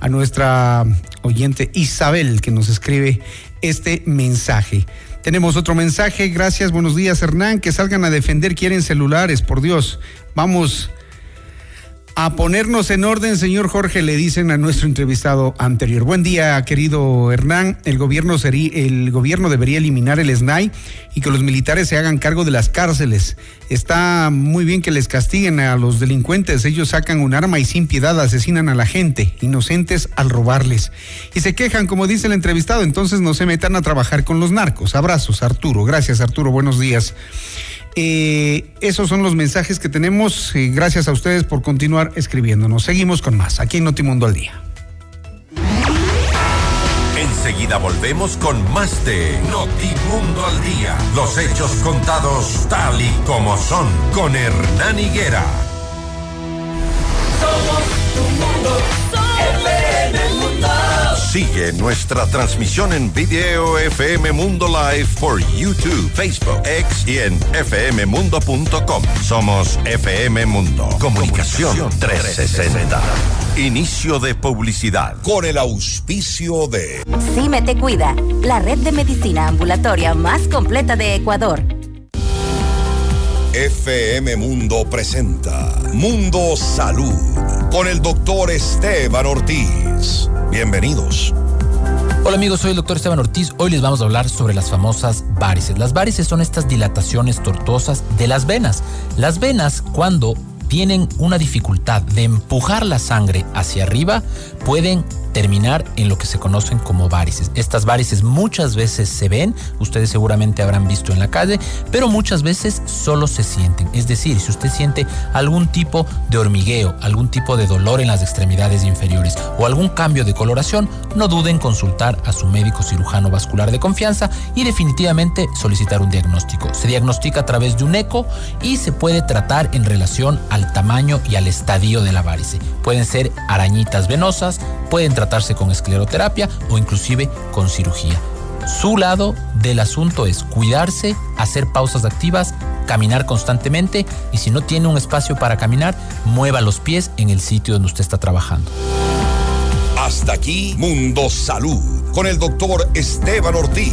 a nuestra oyente Isabel que nos escribe este mensaje. Tenemos otro mensaje, gracias, buenos días Hernán, que salgan a defender, quieren celulares, por Dios. Vamos a ponernos en orden, señor Jorge, le dicen a nuestro entrevistado anterior. Buen día, querido Hernán. El gobierno, sería, el gobierno debería eliminar el SNAI y que los militares se hagan cargo de las cárceles. Está muy bien que les castiguen a los delincuentes. Ellos sacan un arma y sin piedad asesinan a la gente, inocentes al robarles. Y se quejan, como dice el entrevistado, entonces no se metan a trabajar con los narcos. Abrazos, Arturo. Gracias, Arturo. Buenos días. Eh, esos son los mensajes que tenemos. Eh, gracias a ustedes por continuar escribiéndonos. Seguimos con más aquí en Notimundo al Día. Enseguida volvemos con más de Notimundo al Día. Los hechos contados tal y como son con Hernán Higuera. Somos tu Mundo. Sigue nuestra transmisión en video FM Mundo Live por YouTube, Facebook, X y en fmmundo.com. Somos FM Mundo. Comunicación 360. Inicio de publicidad. Con el auspicio de Cime Te Cuida, la red de medicina ambulatoria más completa de Ecuador. FM Mundo presenta Mundo Salud con el doctor Esteban Ortiz. Bienvenidos. Hola amigos, soy el doctor Esteban Ortiz. Hoy les vamos a hablar sobre las famosas varices. Las varices son estas dilataciones tortuosas de las venas. Las venas cuando tienen una dificultad de empujar la sangre hacia arriba, pueden terminar en lo que se conocen como varices. Estas varices muchas veces se ven, ustedes seguramente habrán visto en la calle, pero muchas veces solo se sienten. Es decir, si usted siente algún tipo de hormigueo, algún tipo de dolor en las extremidades inferiores o algún cambio de coloración, no duden en consultar a su médico cirujano vascular de confianza y definitivamente solicitar un diagnóstico. Se diagnostica a través de un eco y se puede tratar en relación al tamaño y al estadio de la varice. Pueden ser arañitas venosas, pueden tratarse con escleroterapia o inclusive con cirugía. Su lado del asunto es cuidarse, hacer pausas activas, caminar constantemente y si no tiene un espacio para caminar, mueva los pies en el sitio donde usted está trabajando. Hasta aquí Mundo Salud con el doctor Esteban Ortiz.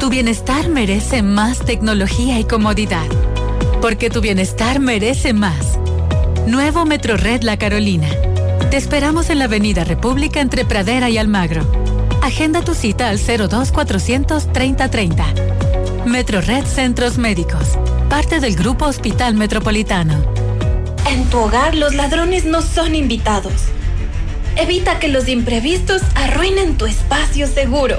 Tu bienestar merece más tecnología y comodidad. Porque tu bienestar merece más. Nuevo Metro Red La Carolina. Te esperamos en la Avenida República entre Pradera y Almagro. Agenda tu cita al 02 400 3030. Metro Red Centros Médicos. Parte del Grupo Hospital Metropolitano. En tu hogar los ladrones no son invitados. Evita que los imprevistos arruinen tu espacio seguro.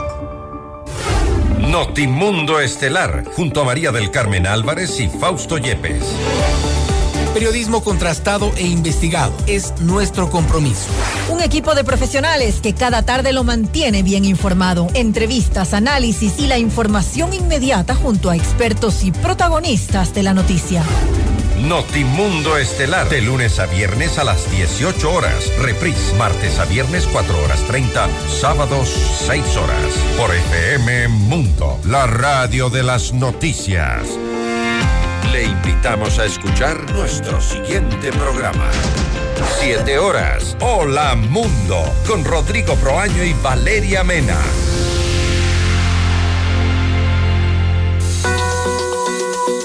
Notimundo Estelar, junto a María del Carmen Álvarez y Fausto Yepes. Periodismo contrastado e investigado es nuestro compromiso. Un equipo de profesionales que cada tarde lo mantiene bien informado. Entrevistas, análisis y la información inmediata junto a expertos y protagonistas de la noticia. Notimundo Estelar, de lunes a viernes a las 18 horas. Reprise, martes a viernes 4 horas 30, sábados 6 horas. Por FM Mundo, la radio de las noticias. Le invitamos a escuchar nuestro siguiente programa. 7 horas. Hola Mundo, con Rodrigo Proaño y Valeria Mena.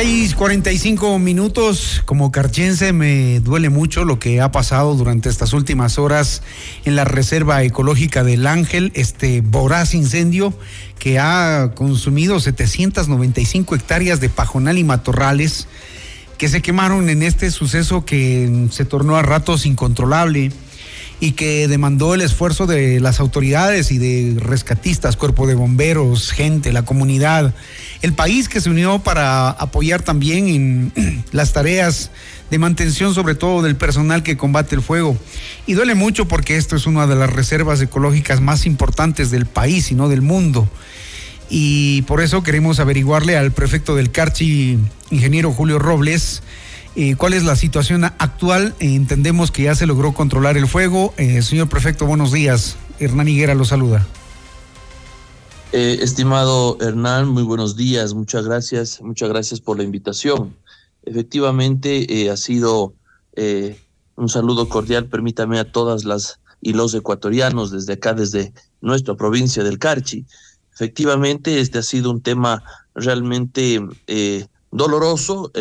6:45 minutos. Como carchense me duele mucho lo que ha pasado durante estas últimas horas en la Reserva Ecológica del Ángel, este voraz incendio que ha consumido 795 hectáreas de pajonal y matorrales que se quemaron en este suceso que se tornó a ratos incontrolable y que demandó el esfuerzo de las autoridades y de rescatistas, cuerpo de bomberos, gente, la comunidad, el país que se unió para apoyar también en las tareas de mantención, sobre todo del personal que combate el fuego. Y duele mucho porque esto es una de las reservas ecológicas más importantes del país y no del mundo. Y por eso queremos averiguarle al prefecto del Carchi, ingeniero Julio Robles, eh, cuál es la situación actual. Eh, entendemos que ya se logró controlar el fuego. Eh, señor prefecto, buenos días. Hernán Higuera lo saluda. Estimado Hernán, muy buenos días, muchas gracias, muchas gracias por la invitación. Efectivamente, ha sido un saludo cordial, permítame a todas las y los ecuatorianos desde acá, desde nuestra provincia del Carchi. Efectivamente, este ha sido un tema realmente doloroso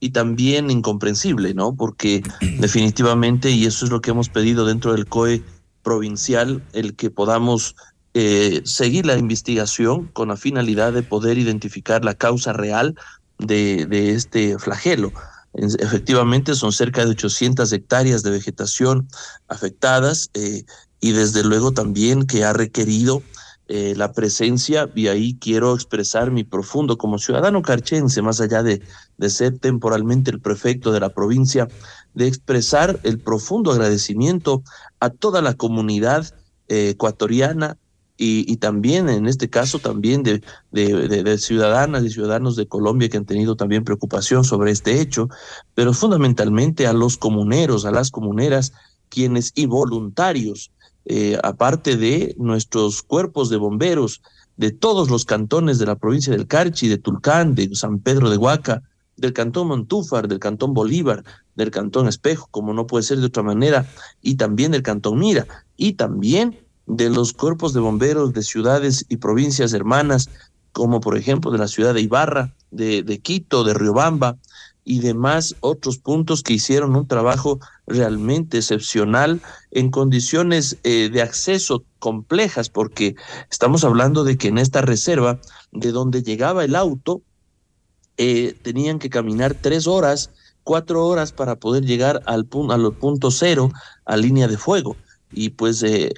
y también incomprensible, ¿no? Porque definitivamente, y eso es lo que hemos pedido dentro del COE provincial, el que podamos eh, seguir la investigación con la finalidad de poder identificar la causa real de, este flagelo. En, efectivamente, son cerca de 800 hectáreas de vegetación afectadas eh, y desde luego también que ha requerido eh, la presencia, y ahí quiero expresar mi profundo, como ciudadano carchense, más allá de, de ser temporalmente el prefecto de la provincia, de expresar el profundo agradecimiento a toda la comunidad ecuatoriana y, también en este caso también de, de, ciudadanas y ciudadanos de Colombia que han tenido también preocupación sobre este hecho, pero fundamentalmente a los comuneros, a las comuneras, quienes y voluntarios, eh, aparte de nuestros cuerpos de bomberos, de todos los cantones de la provincia del Carchi, de Tulcán, de San Pedro de Huaca, del cantón Montúfar, del cantón Bolívar, del cantón Espejo, como no puede ser de otra manera, y también del cantón Mira, y también de los cuerpos de bomberos de ciudades y provincias hermanas, como por ejemplo de la ciudad de Ibarra, de, de Quito, de Riobamba y demás otros puntos que hicieron un trabajo realmente excepcional en condiciones eh, de acceso complejas, porque estamos hablando de que en esta reserva, de donde llegaba el auto, eh, tenían que caminar tres horas, cuatro horas para poder llegar al, punto cero, a línea de fuego. Y pues eh,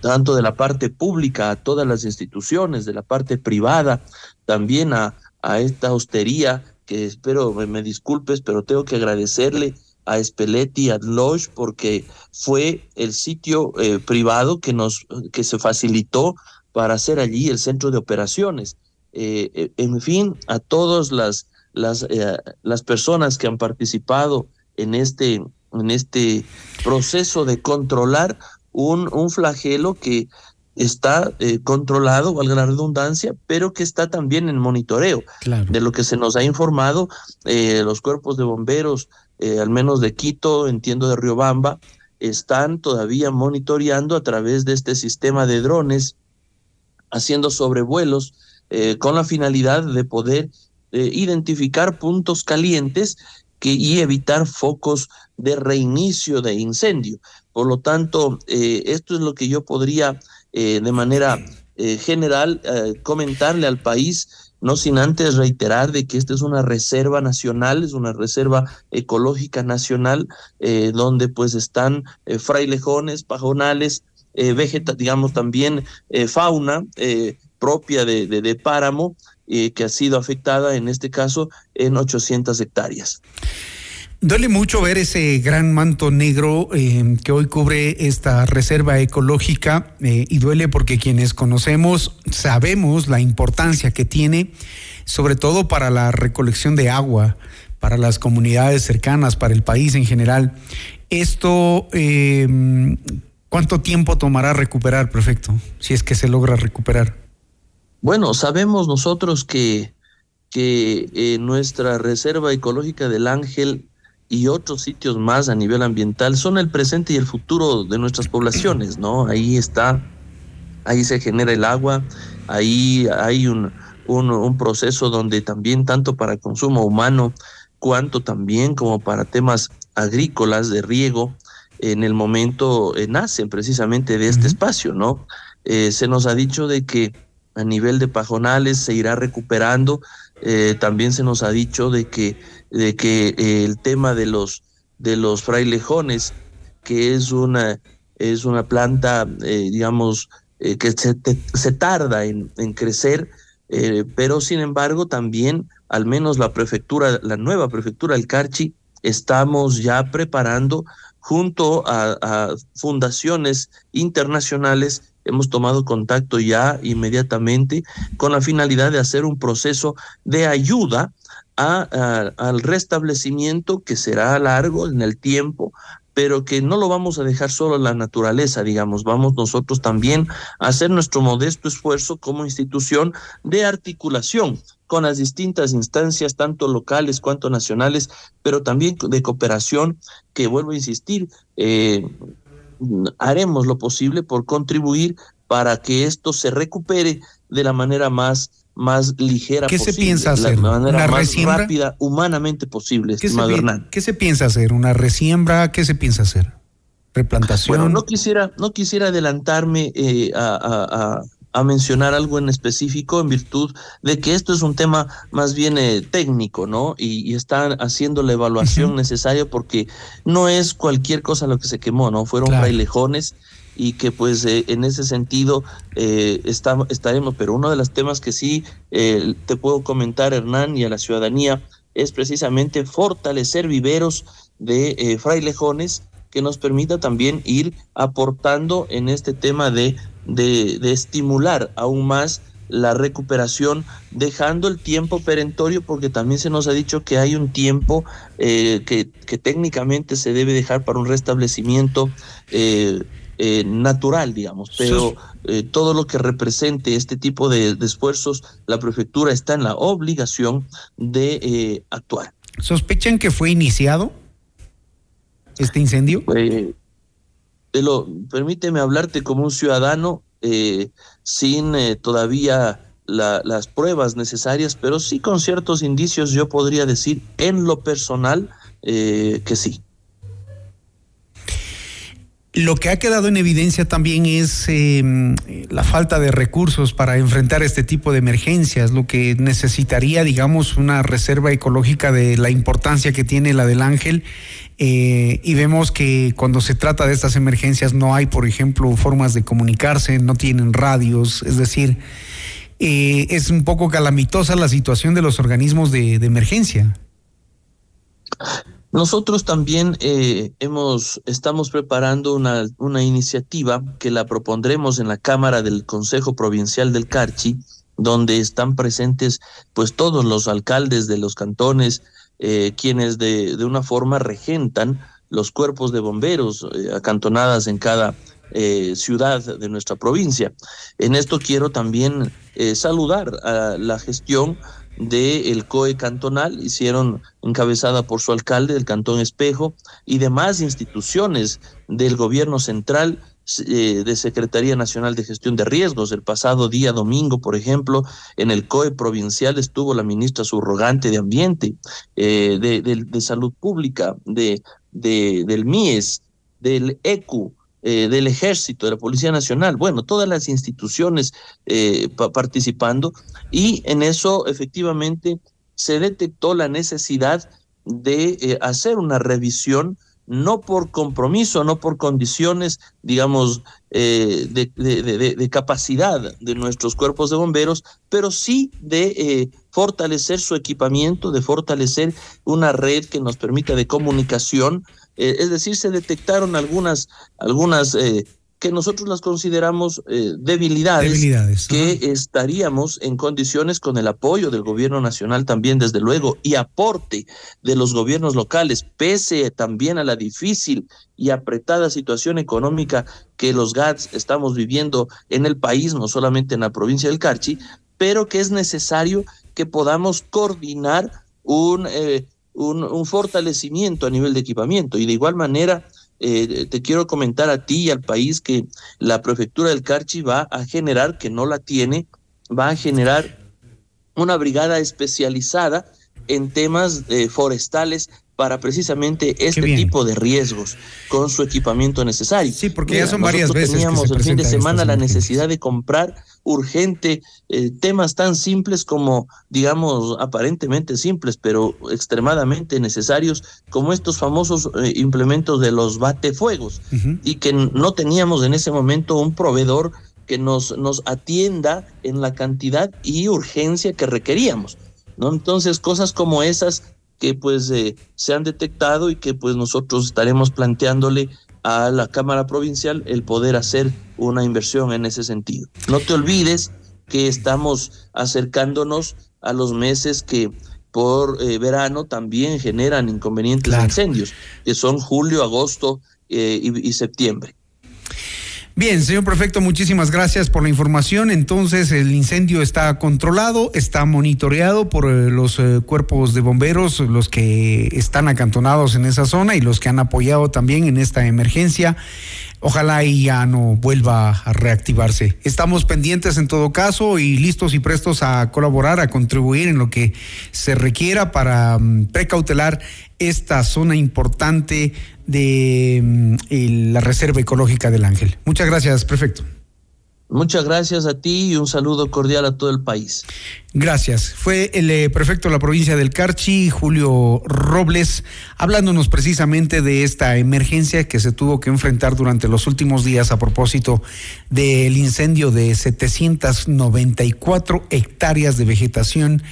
tanto de la parte pública a todas las instituciones, de la parte privada, también a, a esta hostería que espero me, disculpes, pero tengo que agradecerle a Spelletti a Lodge porque fue el sitio eh, privado que nos que se facilitó para hacer allí el centro de operaciones. Eh, en fin, a todas las las, las personas que han participado en este en este proceso de controlar un, un flagelo que está eh, controlado, valga la redundancia, pero que está también en monitoreo. De lo que se nos ha informado, eh, los cuerpos de bomberos, eh, al menos de Quito, entiendo de Riobamba, están todavía monitoreando a través de este sistema de drones, haciendo sobrevuelos con la finalidad de poder identificar puntos calientes que, y evitar focos de reinicio de incendio. Por lo tanto, eh, esto es lo que yo podría eh, de manera eh, general comentarle al país, no sin antes reiterar de que esta es una reserva nacional, es una reserva ecológica nacional, donde pues están frailejones, pajonales, vegeta, digamos también fauna propia de, de, de páramo, que ha sido afectada en este caso en 800 hectáreas. Duele mucho ver ese gran manto negro eh, que hoy cubre esta reserva ecológica eh, y duele porque quienes conocemos sabemos la importancia que tiene, sobre todo para la recolección de agua, para las comunidades cercanas, para el país en general. Esto, eh, ¿cuánto tiempo tomará recuperar, prefecto, si es que se logra recuperar? Bueno, sabemos nosotros que, que nuestra reserva ecológica del Ángel y otros sitios más a nivel ambiental son el presente y el futuro de nuestras poblaciones, ¿no? Ahí está, ahí se genera el agua, ahí hay un, un, proceso donde también tanto para consumo humano cuanto también como para temas agrícolas de riego, en el momento eh, nacen precisamente de este espacio, ¿no? Eh, se nos ha dicho de que a nivel de pajonales se irá recuperando, eh, también se nos ha dicho de que de que eh, el tema de los de los frailejones, que es una es una planta, eh, digamos, eh, que se, se, tarda en, en crecer, pero sin embargo también, al menos la prefectura, la nueva prefectura del Carchi, estamos ya preparando junto a fundaciones internacionales hemos tomado contacto ya inmediatamente con la finalidad de hacer un proceso de ayuda a, al restablecimiento que será largo en el tiempo, pero que no lo vamos a dejar solo en la naturaleza, digamos, vamos nosotros también a hacer nuestro modesto esfuerzo como institución de articulación con las distintas instancias, tanto locales cuanto nacionales, pero también de cooperación, que vuelvo a insistir, eh, haremos lo posible por contribuir para que esto se recupere de la manera más más ligera ¿Qué posible, se piensa hacer? la manera ¿Una más resiembra? rápida, humanamente posible, ¿Qué se, estimado pi- Hernán. qué se piensa hacer? ¿Una resiembra? ¿Qué se piensa hacer? ¿Replantación? Bueno, no quisiera, no quisiera adelantarme eh, a, a- a- a mencionar algo en específico en virtud de que esto es un tema más bien eh, técnico, ¿no? Y, y están haciendo la evaluación necesaria porque no es cualquier cosa lo que se quemó, ¿no? Fueron Claro. frailejones y que pues eh, en ese sentido eh, está- estaremos, pero uno de los temas que sí eh, te puedo comentar, Hernán, y a la ciudadanía, es precisamente fortalecer viveros de eh, frailejones que nos permita también ir aportando en este tema de, de, de estimular aún más la recuperación, dejando el tiempo perentorio, porque también se nos ha dicho que hay un tiempo eh, que, que, técnicamente se debe dejar para un restablecimiento eh, eh, natural, digamos, pero todo lo que represente este tipo de, de, esfuerzos, la prefectura está en la obligación de actuar. ¿Sospechan que fue iniciado este incendio? lo, permíteme hablarte como un ciudadano eh, sin eh, todavía la, las pruebas necesarias, pero sí con ciertos indicios yo podría decir en lo personal eh, que sí. Lo que ha quedado en evidencia también es eh, la falta de recursos para enfrentar este tipo de emergencias, lo que necesitaría, digamos, una reserva ecológica de la importancia que tiene la del Ángel. Eh, y vemos que cuando se trata de estas emergencias no hay, por ejemplo, formas de comunicarse, no tienen radios, es decir, eh, es un poco calamitosa la situación de los organismos de, de emergencia. Nosotros también eh, hemos, estamos preparando una, una iniciativa que la propondremos en la Cámara del Consejo Provincial del Carchi, donde están presentes pues todos los alcaldes de los cantones, eh, quienes de, de, una forma regentan los cuerpos de bomberos eh, acantonadas en cada eh, ciudad de nuestra provincia. En esto quiero también saludar a la gestión del el COE cantonal, hicieron encabezada por su alcalde del Cantón Espejo y demás instituciones del gobierno central eh, de Secretaría Nacional de Gestión de Riesgos. El pasado día domingo, por ejemplo, en el COE provincial estuvo la ministra subrogante de Ambiente, eh, de, de, de, Salud Pública, de, del MIES, del ECU, eh, del Ejército, de la Policía Nacional, bueno, todas las instituciones eh, pa participando y en eso efectivamente se detectó la necesidad de eh, hacer una revisión no por compromiso, no por condiciones, digamos, de, capacidad de nuestros cuerpos de bomberos, pero sí de fortalecer su equipamiento, de fortalecer una red que nos permita de comunicación. Eh, es decir, se detectaron algunas, algunas eh, que nosotros las consideramos eh, debilidades, debilidades que estaríamos en condiciones con el apoyo del gobierno nacional también, desde luego, y aporte de los gobiernos locales, pese también a la difícil y apretada situación económica que los GATS estamos viviendo en el país, no solamente en la provincia del Carchi, pero que es necesario que podamos coordinar un, eh, un, un fortalecimiento a nivel de equipamiento. Y de igual manera eh, te quiero comentar a ti y al país que la prefectura del Carchi va a generar, que no la tiene, va a generar una brigada especializada en temas eh, forestales para precisamente este tipo de riesgos con su equipamiento necesario. Sí, porque Mira, ya son varias veces. Teníamos el fin de semana la necesidad de comprar urgente eh, temas tan simples como, digamos, aparentemente simples, pero extremadamente necesarios, como estos famosos eh, implementos de los batefuegos, uh -huh. y que no teníamos en ese momento un proveedor que nos, nos atienda en la cantidad y urgencia que requeríamos. ¿no? Entonces, cosas como esas que pues eh, se han detectado y que pues nosotros estaremos planteándole a la Cámara Provincial el poder hacer una inversión en ese sentido. No te olvides que estamos acercándonos a los meses que por eh, verano también generan inconvenientes claro. incendios, que son julio, agosto eh, y, y septiembre. Bien, señor prefecto, muchísimas gracias por la información. Entonces, el incendio está controlado, está monitoreado por eh, los eh, cuerpos de bomberos, los que están acantonados en esa zona y los que han apoyado también en esta emergencia. Ojalá y ya no vuelva a reactivarse. Estamos pendientes en todo caso y listos y prestos a colaborar, a contribuir en lo que se requiera para um, precautelar esta zona importante de um, la Reserva Ecológica del Ángel. Muchas gracias, prefecto. Muchas gracias a ti y un saludo cordial a todo el país. Gracias. Fue el eh, prefecto de la provincia del Carchi, Julio Robles, hablándonos precisamente de esta emergencia que se tuvo que enfrentar durante los últimos días a propósito del incendio de 794 hectáreas de vegetación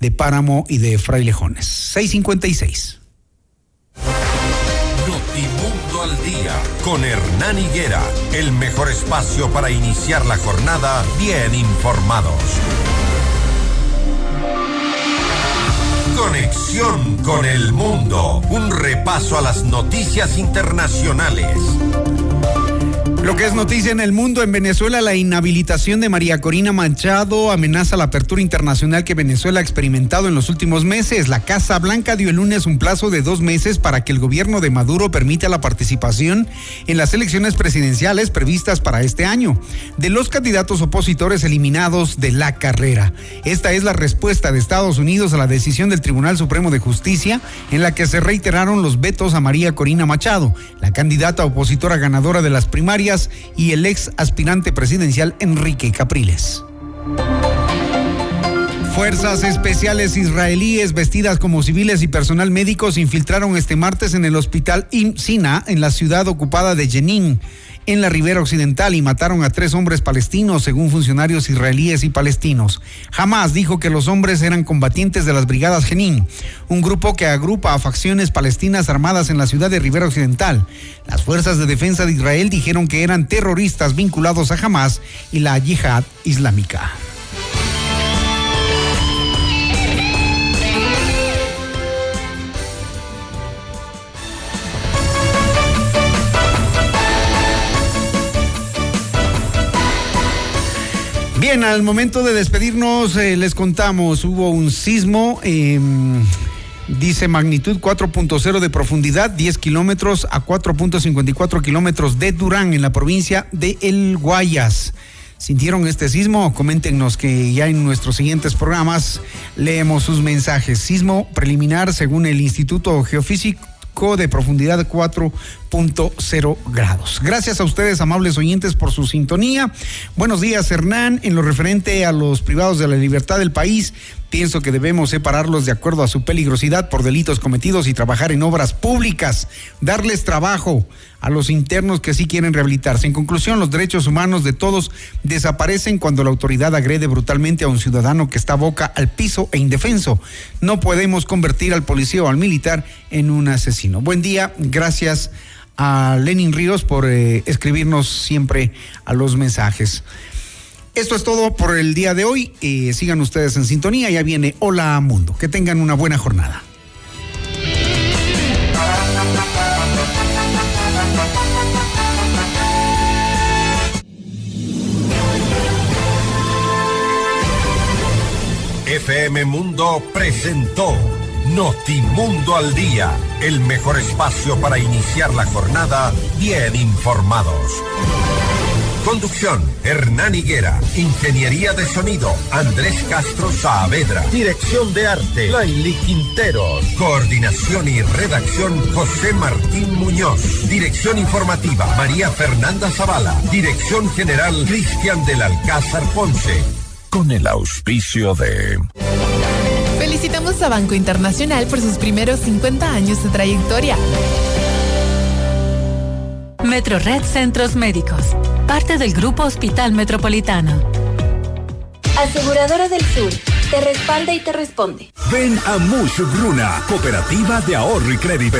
de páramo y de frailejones. 656. Al Día con Hernán Higuera, el mejor espacio para iniciar la jornada bien informados. Conexión con el mundo, un repaso a las noticias internacionales. Lo que es noticia en el mundo, en Venezuela la inhabilitación de María Corina Machado amenaza la apertura internacional que Venezuela ha experimentado en los últimos meses. La Casa Blanca dio el lunes un plazo de dos meses para que el gobierno de Maduro permita la participación en las elecciones presidenciales previstas para este año de los candidatos opositores eliminados de la carrera. Esta es la respuesta de Estados Unidos a la decisión del Tribunal Supremo de Justicia en la que se reiteraron los vetos a María Corina Machado, la candidata opositora ganadora de las primarias y el ex aspirante presidencial Enrique Capriles. Fuerzas especiales israelíes vestidas como civiles y personal médico se infiltraron este martes en el hospital Sina en la ciudad ocupada de Jenin en la ribera occidental y mataron a tres hombres palestinos, según funcionarios israelíes y palestinos. Jamás dijo que los hombres eran combatientes de las brigadas Jenin, un grupo que agrupa a facciones palestinas armadas en la ciudad de Ribera Occidental. Las fuerzas de defensa de Israel dijeron que eran terroristas vinculados a Hamas y la yihad islámica. Bien, al momento de despedirnos, eh, les contamos, hubo un sismo, eh, dice magnitud 4.0 de profundidad, 10 kilómetros a 4.54 kilómetros de Durán, en la provincia de El Guayas. ¿Sintieron este sismo? Coméntenos que ya en nuestros siguientes programas leemos sus mensajes. Sismo preliminar según el Instituto Geofísico de profundidad 4.0 grados. Gracias a ustedes, amables oyentes, por su sintonía. Buenos días, Hernán. En lo referente a los privados de la libertad del país, pienso que debemos separarlos de acuerdo a su peligrosidad por delitos cometidos y trabajar en obras públicas, darles trabajo a los internos que sí quieren rehabilitarse. En conclusión, los derechos humanos de todos desaparecen cuando la autoridad agrede brutalmente a un ciudadano que está boca al piso e indefenso. No podemos convertir al policía o al militar en un asesino. Buen día, gracias a Lenin Ríos por eh, escribirnos siempre a los mensajes. Esto es todo por el día de hoy. Eh, sigan ustedes en sintonía. Ya viene Hola Mundo. Que tengan una buena jornada. FM Mundo presentó Notimundo al Día, el mejor espacio para iniciar la jornada bien informados. Conducción, Hernán Higuera. Ingeniería de sonido, Andrés Castro Saavedra. Dirección de arte, Laili Quinteros. Coordinación y redacción, José Martín Muñoz. Dirección informativa, María Fernanda Zavala. Dirección general, Cristian del Alcázar Ponce. Con el auspicio de... Felicitamos a Banco Internacional por sus primeros 50 años de trayectoria. Metrored Centros Médicos, parte del Grupo Hospital Metropolitano. Aseguradora del Sur, te respalda y te responde. Ven a Mush Bruna, Cooperativa de Ahorro y Crédito.